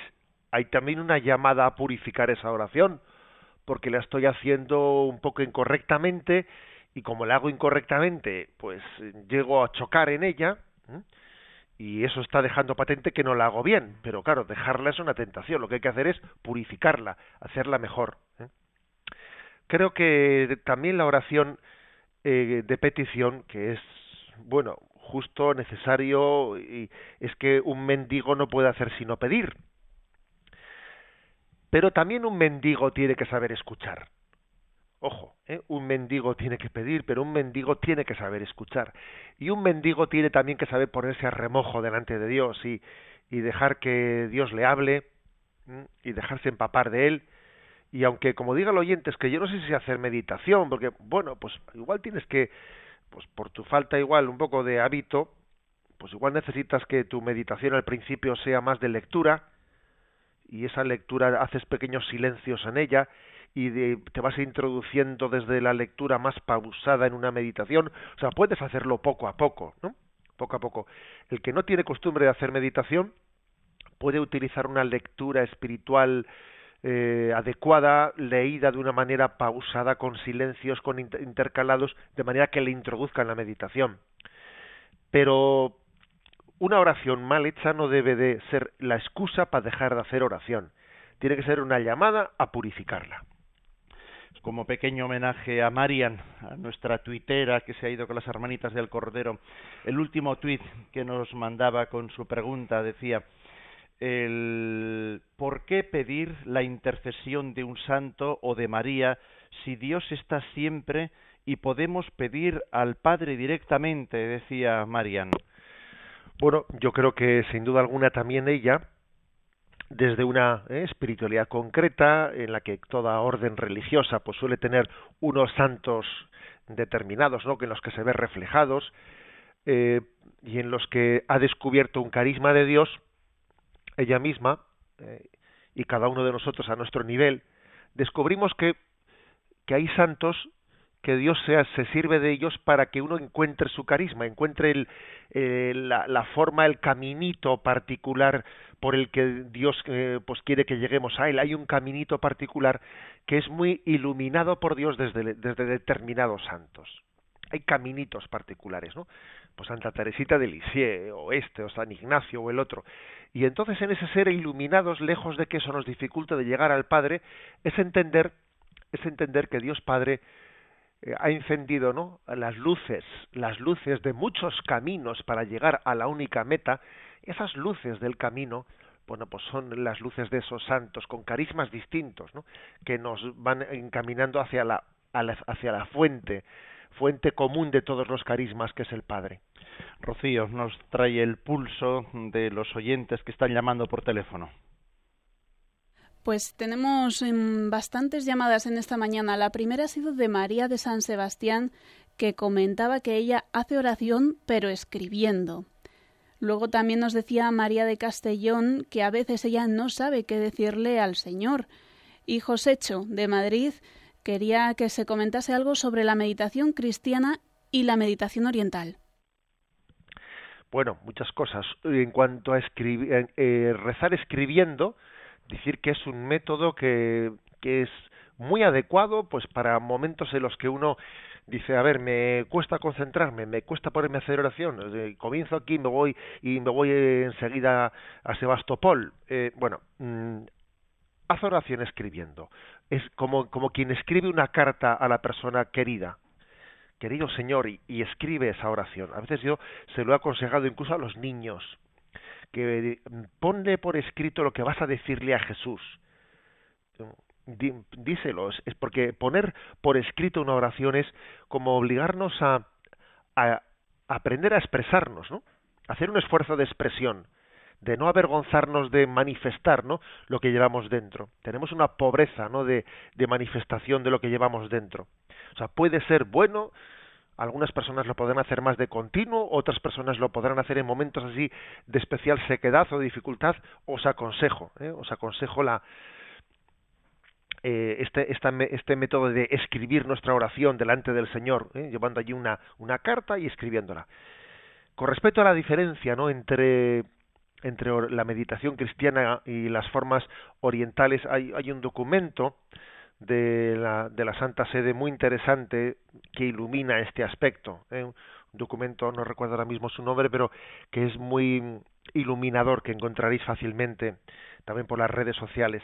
hay también una llamada a purificar esa oración, porque la estoy haciendo un poco incorrectamente y como la hago incorrectamente, pues llego a chocar en ella y eso está dejando patente que no la hago bien, pero claro, dejarla es una tentación, lo que hay que hacer es purificarla, hacerla mejor. ¿eh? Creo que también la oración eh, de petición, que es, bueno, justo, necesario, y es que un mendigo no puede hacer sino pedir. Pero también un mendigo tiene que saber escuchar. Ojo, ¿eh? un mendigo tiene que pedir, pero un mendigo tiene que saber escuchar. Y un mendigo tiene también que saber ponerse a remojo delante de Dios y, dejar que Dios le hable y dejarse empapar de él y aunque como diga el oyente es que yo no sé si hacer meditación porque bueno pues igual tienes que pues por tu falta igual un poco de hábito pues igual necesitas que tu meditación al principio sea más de lectura y esa lectura haces pequeños silencios en ella y te vas introduciendo desde la lectura más pausada en una meditación. O sea puedes hacerlo poco a poco no poco a poco. El que no tiene costumbre de hacer meditación puede utilizar una lectura espiritual eh, adecuada, leída de una manera pausada, con silencios, con intercalados, de manera que le introduzca en la meditación. Pero una oración mal hecha no debe de ser la excusa para dejar de hacer oración. Tiene que ser una llamada a purificarla. Como pequeño homenaje a Marian, a nuestra tuitera que se ha ido con las hermanitas del Cordero, el último tuit que nos mandaba con su pregunta decía el por qué pedir la intercesión de un santo o de María si Dios está siempre y podemos pedir al Padre directamente, decía Marian. Bueno, yo creo que sin duda alguna también ella, desde una eh, espiritualidad concreta, en la que toda orden religiosa pues suele tener unos santos determinados, ¿no? que en los que se ve reflejados, eh, y en los que ha descubierto un carisma de Dios, ella misma eh, y cada uno de nosotros a nuestro nivel, descubrimos que, que hay santos que Dios sea, se sirve de ellos para que uno encuentre su carisma, encuentre el, eh, la, forma, el caminito particular por el que Dios eh, pues quiere que lleguemos a él. Hay un caminito particular que es muy iluminado por Dios desde, desde determinados santos. Hay caminitos particulares, ¿no? Pues Santa Teresita de Lisieux, o este, o San Ignacio, o el otro. Y entonces en ese ser iluminados, lejos de que eso nos dificulte de llegar al Padre, es entender, es entender que Dios Padre ha encendido ¿no? las luces, las luces de muchos caminos para llegar a la única meta, esas luces del camino, bueno, pues son las luces de esos santos con carismas distintos, ¿no? que nos van encaminando hacia la, hacia la fuente, fuente común de todos los carismas que es el Padre. Rocío nos trae el pulso de los oyentes que están llamando por teléfono. Pues tenemos em, bastantes llamadas en esta mañana. La primera ha sido de María de San Sebastián, que comentaba que ella hace oración pero escribiendo. Luego también nos decía María de Castellón que a veces ella no sabe qué decirle al Señor. Y Josecho, de Madrid, quería que se comentase algo sobre la meditación cristiana y la meditación oriental. Bueno, muchas cosas. En cuanto a escribir, eh, rezar escribiendo, decir que es un método que, que es muy adecuado pues para momentos en los que uno dice, a ver, me cuesta concentrarme, me cuesta ponerme a hacer oración, comienzo aquí me voy y me voy enseguida a Sebastopol. Eh, bueno, mm, haz oración escribiendo. Es como, como quien escribe una carta a la persona querida querido Señor, y, escribe esa oración. A veces yo se lo he aconsejado incluso a los niños, que ponle por escrito lo que vas a decirle a Jesús. díselo, es porque poner por escrito una oración es como obligarnos a, a aprender a expresarnos, ¿no? Hacer un esfuerzo de expresión, de no avergonzarnos de manifestar, ¿no? Lo que llevamos dentro. Tenemos una pobreza, ¿no? De, de manifestación de lo que llevamos dentro. O sea, puede ser bueno, algunas personas lo podrán hacer más de continuo, otras personas lo podrán hacer en momentos así de especial sequedad o dificultad. Os aconsejo, ¿eh? os aconsejo la, eh, este, este método de escribir nuestra oración delante del Señor, ¿eh? llevando allí una, una carta y escribiéndola. Con respecto a la diferencia ¿no? entre, entre la meditación cristiana y las formas orientales, hay, hay un documento de la, de la Santa Sede muy interesante que ilumina este aspecto. ¿eh? Un documento, no recuerdo ahora mismo su nombre, pero que es muy iluminador, que encontraréis fácilmente también por las redes sociales.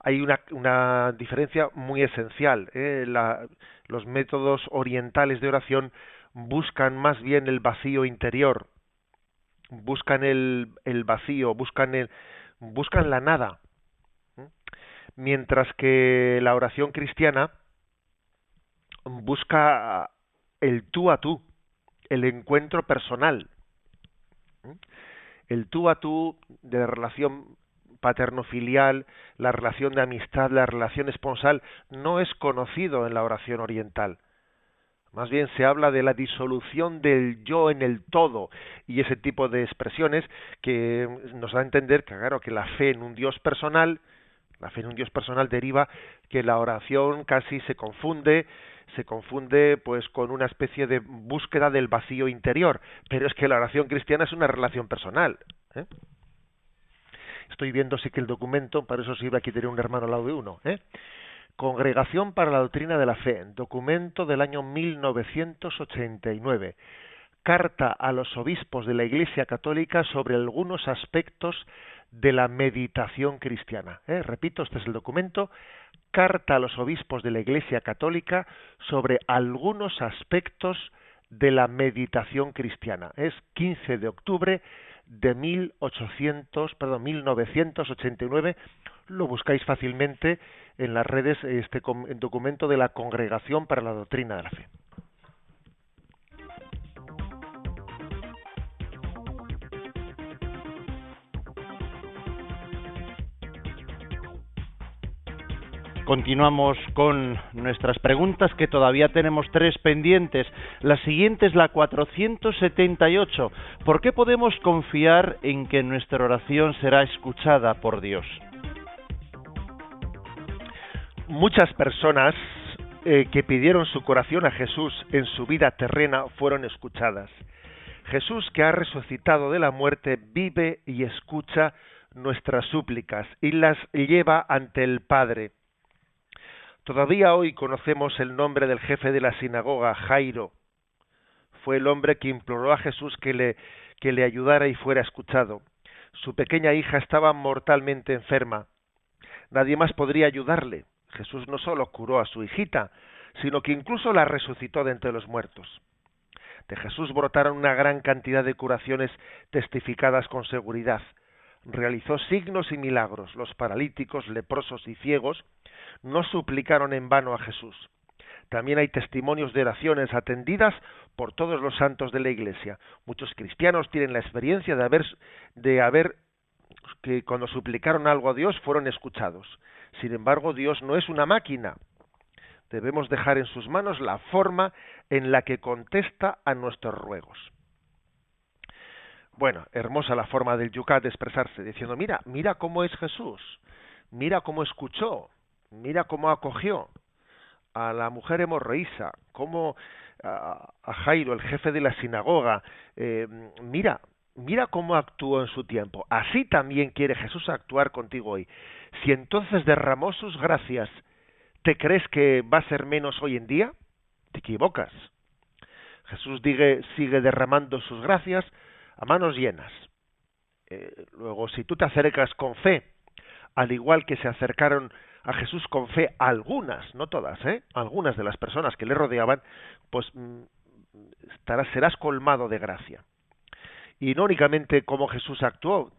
Hay una, una diferencia muy esencial. ¿eh? La, los métodos orientales de oración buscan más bien el vacío interior, buscan el, el vacío, buscan el, buscan la nada, mientras que la oración cristiana busca el tú a tú, el encuentro personal. El tú a tú de la relación paterno-filial, la relación de amistad, la relación esponsal, no es conocido en la oración oriental. Más bien se habla de la disolución del yo en el todo y ese tipo de expresiones que nos da a entender que, claro, que la fe en un Dios personal la fe en un Dios personal deriva que la oración casi se confunde, se confunde pues con una especie de búsqueda del vacío interior, pero es que la oración cristiana es una relación personal. ¿eh? Estoy viendo sí que el documento, para eso sirve aquí tener un hermano al lado de uno. ¿eh? Congregación para la Doctrina de la Fe, documento del año 1989. Carta a los obispos de la Iglesia Católica sobre algunos aspectos de la meditación cristiana. ¿eh? Repito, este es el documento, Carta a los obispos de la Iglesia Católica sobre algunos aspectos de la meditación cristiana. Es 15 de octubre de 1800, perdón, 1989. Lo buscáis fácilmente en las redes, este documento de la Congregación para la Doctrina de la Fe. Continuamos con nuestras preguntas que todavía tenemos tres pendientes. La siguiente es la 478. ¿Por qué podemos confiar en que nuestra oración será escuchada por Dios? Muchas personas eh, que pidieron su corazón a Jesús en su vida terrena fueron escuchadas. Jesús que ha resucitado de la muerte vive y escucha nuestras súplicas y las lleva ante el Padre Todavía hoy conocemos el nombre del jefe de la sinagoga, Jairo. Fue el hombre que imploró a Jesús que le, ayudara y fuera escuchado. Su pequeña hija estaba mortalmente enferma. Nadie más podría ayudarle. Jesús no solo curó a su hijita, sino que incluso la resucitó de entre los muertos. De Jesús brotaron una gran cantidad de curaciones testificadas con seguridad. Realizó signos y milagros. Los paralíticos, leprosos y ciegos no suplicaron en vano a Jesús. También hay testimonios de oraciones atendidas por todos los santos de la Iglesia. Muchos cristianos tienen la experiencia de haber, de haber que cuando suplicaron algo a Dios fueron escuchados. Sin embargo, Dios no es una máquina. Debemos dejar en sus manos la forma en la que contesta a nuestros ruegos. Bueno, hermosa la forma del Yucat de expresarse, diciendo, mira, mira cómo es Jesús, mira cómo escuchó, mira cómo acogió a la mujer hemorroísa, cómo a, Jairo, el jefe de la sinagoga, eh, mira, mira cómo actuó en su tiempo. Así también quiere Jesús actuar contigo hoy. Si entonces derramó sus gracias, ¿te crees que va a ser menos hoy en día? Te equivocas. Jesús sigue derramando sus gracias a manos llenas. Eh, luego, si tú te acercas con fe, al igual que se acercaron a Jesús con fe algunas, no todas, ¿eh? algunas de las personas que le rodeaban, pues mm, estarás, serás colmado de gracia. Y no únicamente cómo Jesús actuó,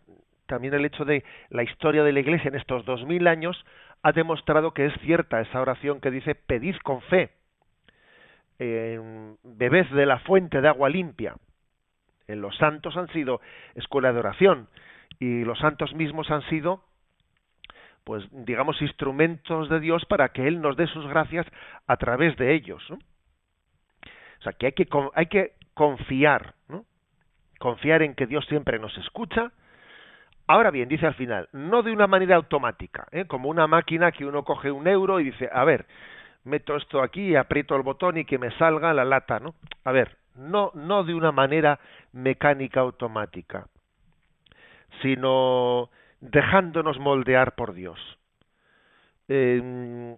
también el hecho de la historia de la Iglesia en estos dos mil años ha demostrado que es cierta esa oración que dice pedid con fe, bebed de la fuente de agua limpia. Los santos han sido escuela de oración y los santos mismos han sido pues digamos instrumentos de Dios para que él nos dé sus gracias a través de ellos o sea que hay que hay que confiar ¿no? confiar en que Dios siempre nos escucha ahora bien dice al final no de una manera automática ¿eh? como una máquina que uno coge un euro y dice a ver meto esto aquí aprieto el botón y que me salga la lata no a ver no no de una manera mecánica automática sino dejándonos moldear por Dios, em,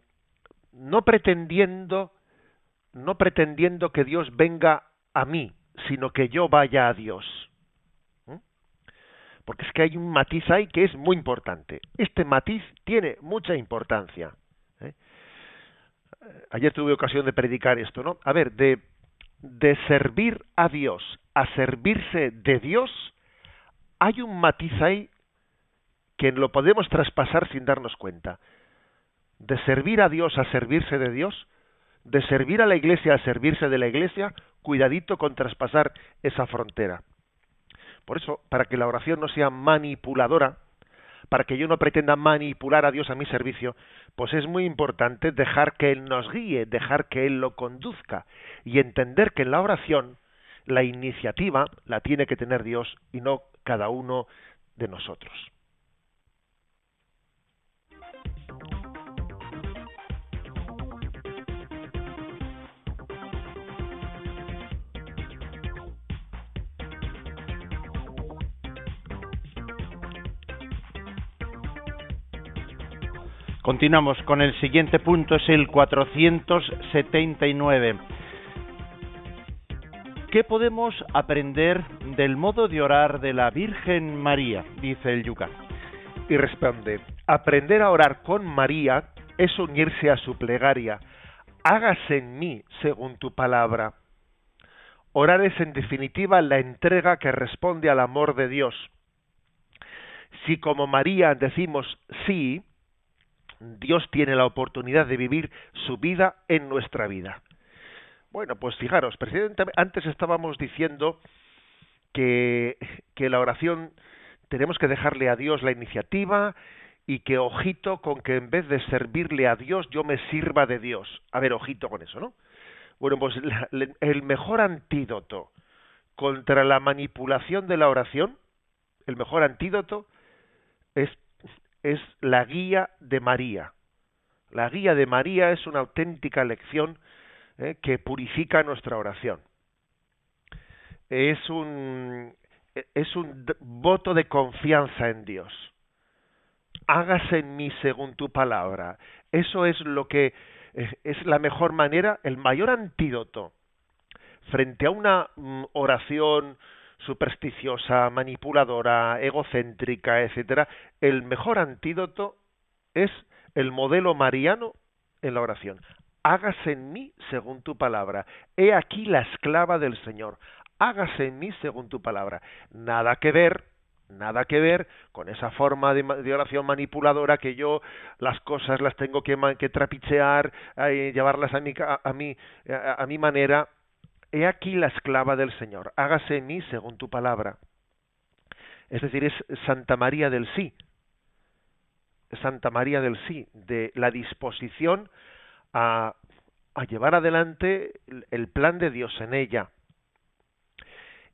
no pretendiendo, no pretendiendo que Dios venga a mí, sino que yo vaya a Dios. Porque es que hay un matiz ahí que es muy importante. Este matiz tiene mucha importancia. ¿eh? Ayer tuve ocasión de predicar esto, ¿no? A ver, de, de servir a Dios a servirse de Dios, hay un matiz ahí que lo podemos traspasar sin darnos cuenta. De servir a Dios a servirse de Dios, de servir a la iglesia a servirse de la iglesia, cuidadito con traspasar esa frontera. Por eso, para que la oración no sea manipuladora, para que yo no pretenda manipular a Dios a mi servicio, pues es muy importante dejar que Él nos guíe, dejar que Él lo conduzca y entender que en la oración la iniciativa la tiene que tener Dios y no cada uno de nosotros. Continuamos con el siguiente punto, es el 479. ¿Qué podemos aprender del modo de orar de la Virgen María? Dice el Yucat. Y responde, aprender a orar con María es unirse a su plegaria. Hágase en mí según tu palabra. Orar es en definitiva la entrega que responde al amor de Dios. Si como María decimos sí, Dios tiene la oportunidad de vivir su vida en nuestra vida. Bueno, pues fijaros, antes estábamos diciendo que, que la oración tenemos que dejarle a Dios la iniciativa y que ojito con que en vez de servirle a Dios yo me sirva de Dios. A ver, ojito con eso, ¿no? Bueno, pues el mejor antídoto contra la manipulación de la oración, el mejor antídoto es, es la guía de María. La guía de María es una auténtica lección ¿eh? que purifica nuestra oración. Es un, es un voto de confianza en Dios. Hágase en mí según tu palabra. Eso es lo que eh, es la mejor manera, el mayor antídoto frente a una mm, oración supersticiosa, manipuladora, egocéntrica, etcétera, el mejor antídoto es el modelo mariano en la oración hágase en mí según tu palabra. He aquí la esclava del Señor, hágase en mí según tu palabra. Nada que ver, nada que ver con esa forma de, oración manipuladora que yo las cosas las tengo que, que trapichear, eh, llevarlas a mi, a, mi, a mi manera. He aquí la esclava del Señor, hágase en mí según tu palabra. Es decir, es Santa María del sí. Santa María del sí, de la disposición a, llevar adelante el plan de Dios en ella.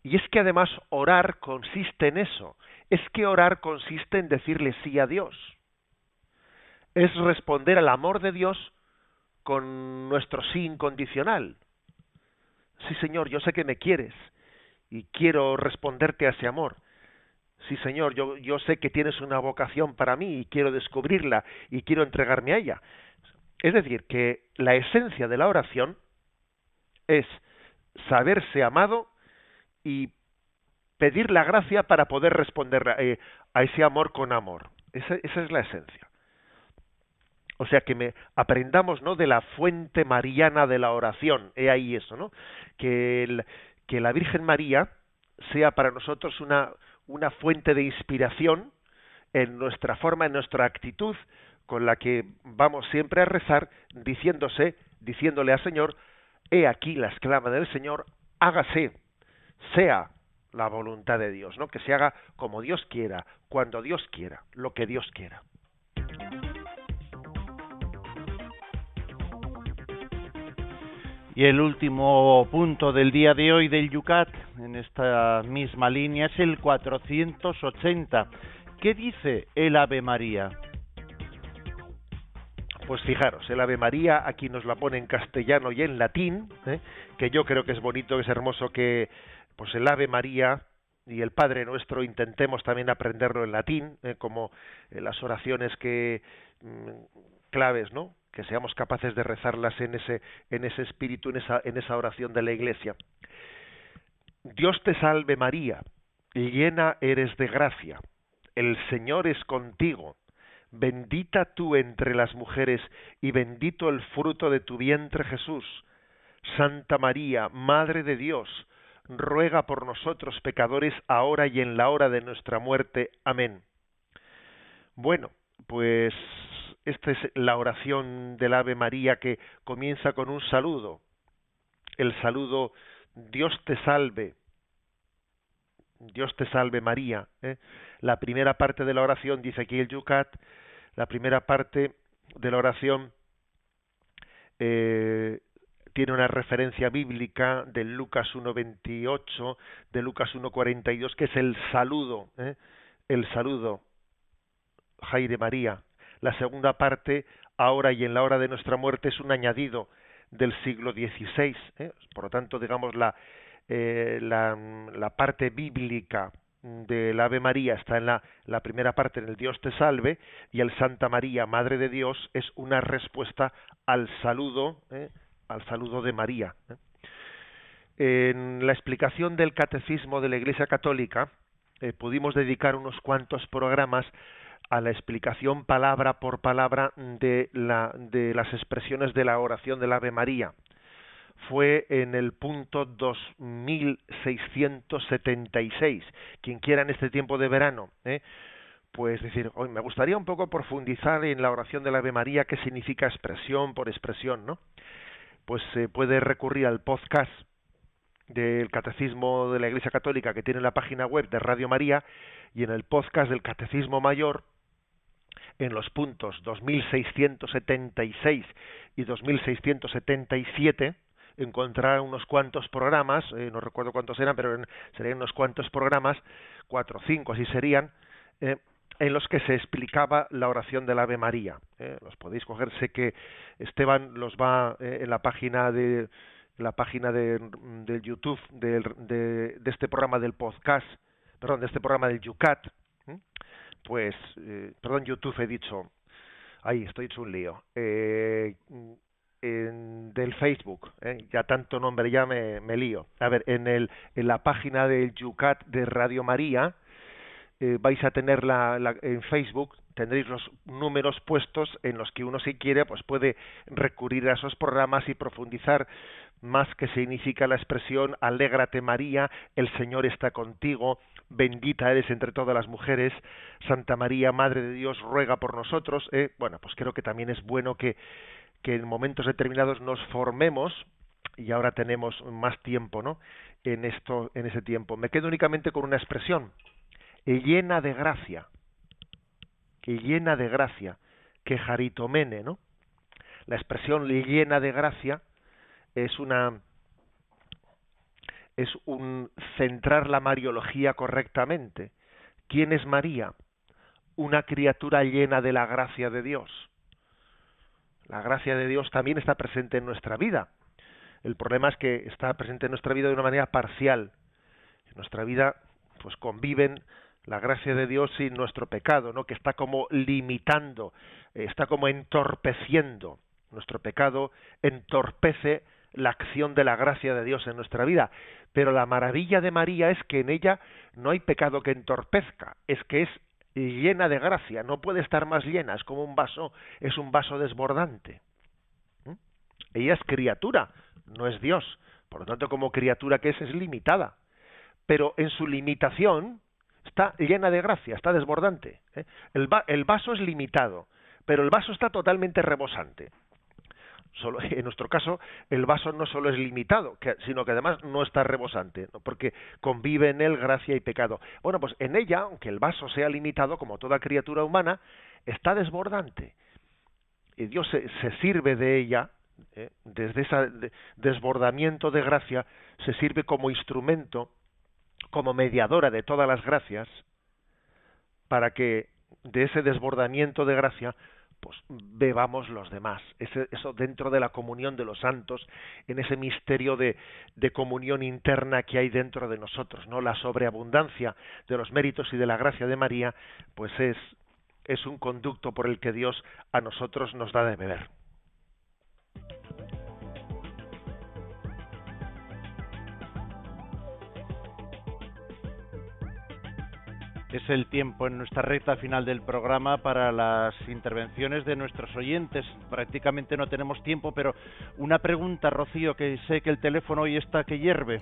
Y es que además orar consiste en eso, es que orar consiste en decirle sí a Dios. Es responder al amor de Dios con nuestro sí incondicional. Sí, Señor, yo sé que me quieres y quiero responderte a ese amor. Sí, Señor, yo, yo sé que tienes una vocación para mí y quiero descubrirla y quiero entregarme a ella. Es decir, que la esencia de la oración es saberse amado y pedir la gracia para poder responder a, eh, ese amor con amor. Esa, es la esencia. O sea que me aprendamos no de la fuente mariana de la oración. He ahí eso, ¿no? Que, que la Virgen María sea para nosotros una, una fuente de inspiración en nuestra forma, en nuestra actitud con la que vamos siempre a rezar, diciéndose, diciéndole al Señor, he aquí la esclava del Señor, hágase, sea la voluntad de Dios, ¿no? Que se haga como Dios quiera, cuando Dios quiera, lo que Dios quiera. Y el último punto del día de hoy del Yucat, en esta misma línea, es el 480. ¿Qué dice el Ave María? Pues fijaros, el Ave María aquí nos la pone en castellano y en latín, ¿eh? que yo creo que es bonito, que es hermoso que pues el Ave María y el Padre Nuestro intentemos también aprenderlo en latín, ¿eh? como las oraciones que mm, claves, ¿no? Que seamos capaces de rezarlas en ese en ese espíritu, en esa en esa oración de la Iglesia. Dios te salve María, llena eres de gracia. El Señor es contigo bendita tú entre las mujeres y bendito el fruto de tu vientre Jesús. Santa María, Madre de Dios, ruega por nosotros pecadores ahora y en la hora de nuestra muerte. Amén. Bueno, pues esta es la oración del Ave María que comienza con un saludo. El saludo Dios te salve. Dios te salve María. ¿eh? La primera parte de la oración dice aquí el Yucat, la primera parte de la oración eh, tiene una referencia bíblica de Lucas 1.28, de Lucas 1.42, que es el saludo, ¿eh? el saludo, Jaire María. La segunda parte, ahora y en la hora de nuestra muerte, es un añadido del siglo XVI. ¿eh? Por lo tanto, digamos, la, eh, la, la parte bíblica del Ave María está en la, primera parte, en el Dios te salve, y el Santa María, Madre de Dios, es una respuesta al saludo, ¿eh? al saludo de María. En la explicación del catecismo de la Iglesia Católica, pudimos dedicar unos cuantos programas a la explicación palabra por palabra de, la, de las expresiones de la oración del Ave María fue en el punto 2676. Quien quiera en este tiempo de verano, ¿eh? pues decir, hoy me gustaría un poco profundizar en la oración de la Ave María, qué significa expresión por expresión, ¿no? Pues se puede recurrir al podcast del Catecismo de la Iglesia Católica que tiene la página web de Radio María y en el podcast del Catecismo Mayor en los puntos 2676 y 2677 encontrar unos cuantos programas, eh, no recuerdo cuántos eran, pero serían unos cuantos programas, cuatro o cinco así serían, eh, en los que se explicaba la oración del Ave María. Eh, los podéis coger, sé que Esteban los va en la página de la página de, del YouTube de, de, este programa del podcast, perdón, de este programa del Yucat, pues, perdón, YouTube he dicho, ahí estoy hecho un lío. Eh, del Facebook, ¿eh? ya tanto nombre ya me, me, lío. A ver, en, el, en la página del Yucat de Radio María eh, vais a tener la, en Facebook tendréis los números puestos en los que uno si quiere pues puede recurrir a esos programas y profundizar más que significa la expresión alégrate María, el Señor está contigo, bendita eres entre todas las mujeres, Santa María, Madre de Dios, ruega por nosotros. ¿eh? Bueno, pues creo que también es bueno que que en momentos determinados nos formemos y ahora tenemos más tiempo, ¿no? En esto, en ese tiempo. Me quedo únicamente con una expresión, llena de gracia, llena de gracia, que jaritomene, ¿no? La expresión llena de gracia es una es un centrar la mariología correctamente. ¿Quién es María? Una criatura llena de la gracia de Dios la gracia de Dios también está presente en nuestra vida. El problema es que está presente en nuestra vida de una manera parcial. En nuestra vida pues conviven la gracia de Dios y nuestro pecado, ¿no? Que está como limitando, está como entorpeciendo. Nuestro pecado entorpece la acción de la gracia de Dios en nuestra vida. Pero la maravilla de María es que en ella no hay pecado que entorpezca, es que es llena de gracia, no puede estar más llena, es como un vaso, es un vaso desbordante. ¿Mm? Ella es criatura, no es Dios, por lo tanto como criatura que es es limitada, pero en su limitación está llena de gracia, está desbordante. ¿eh? El, el vaso es limitado, pero el vaso está totalmente rebosante. Solo, <laughs> en nuestro caso, el vaso no solo es limitado, sino que además no está rebosante, porque convive en él gracia y pecado. Bueno, pues en ella, aunque el vaso sea limitado, como toda criatura humana, está desbordante. Y Dios se, sirve de ella, ¿eh? desde ese desbordamiento de gracia, se sirve como instrumento, como mediadora de todas las gracias, para que de ese desbordamiento de gracia pues bebamos los demás. eso dentro de la comunión de los santos, en ese misterio de, comunión interna que hay dentro de nosotros, ¿no? La sobreabundancia de los méritos y de la gracia de María, pues es, es un conducto por el que Dios a nosotros nos da de beber. Es el tiempo en nuestra recta final del programa para las intervenciones de nuestros oyentes. Prácticamente no tenemos tiempo, pero una pregunta, Rocío, que sé que el teléfono hoy está que hierve.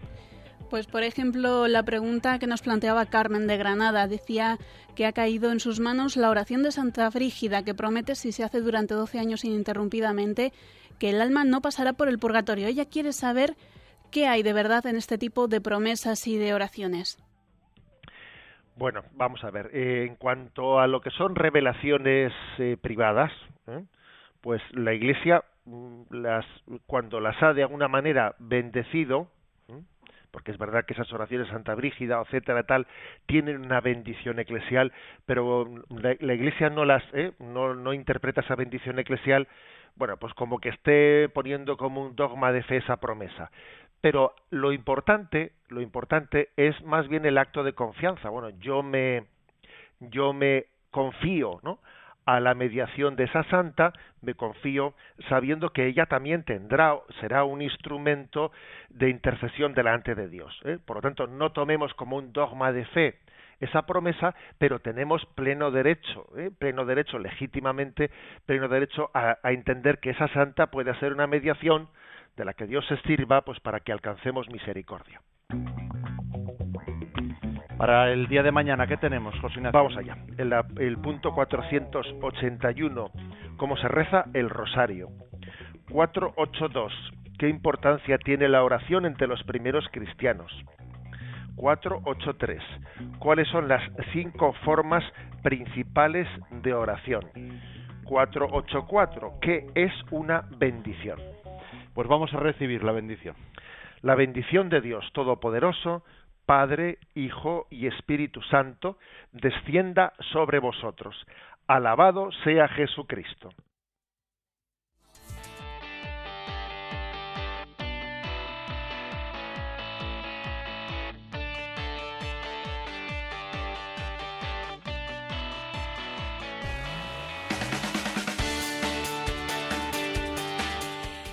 Pues por ejemplo, la pregunta que nos planteaba Carmen de Granada decía que ha caído en sus manos la oración de Santa Frígida que promete si se hace durante 12 años ininterrumpidamente que el alma no pasará por el purgatorio. Ella quiere saber qué hay de verdad en este tipo de promesas y de oraciones. Bueno, vamos a ver. Eh, en cuanto a lo que son revelaciones eh, privadas, ¿eh? pues la Iglesia, mm, las, cuando las ha de alguna manera bendecido, porque es verdad que esas oraciones Santa Brígida, etcétera, tal, tienen una bendición eclesial, pero la, la Iglesia no las, no, no interpreta esa bendición eclesial, bueno, pues como que esté poniendo como un dogma de fe esa promesa pero lo importante, lo importante es más bien el acto de confianza. Bueno, yo me yo me confío, ¿no? a la mediación de esa santa, me confío sabiendo que ella también tendrá, será un instrumento de intercesión delante de Dios. ¿eh? Por lo tanto, no tomemos como un dogma de fe esa promesa, pero tenemos pleno derecho, ¿eh? pleno derecho, legítimamente, pleno derecho a, a entender que esa santa puede hacer una mediación de la que Dios se sirva pues para que alcancemos misericordia. Para el día de mañana, ¿qué tenemos, José Vamos allá. El, el punto 481, ¿cómo se reza el rosario? 482, ¿qué importancia tiene la oración entre los primeros cristianos? 483, ¿cuáles son las cinco formas principales de oración? 484, ¿qué es una bendición? Pues vamos a recibir la bendición. La bendición de Dios Todopoderoso, Padre, Hijo y Espíritu Santo, descienda sobre vosotros. Alabado sea Jesucristo.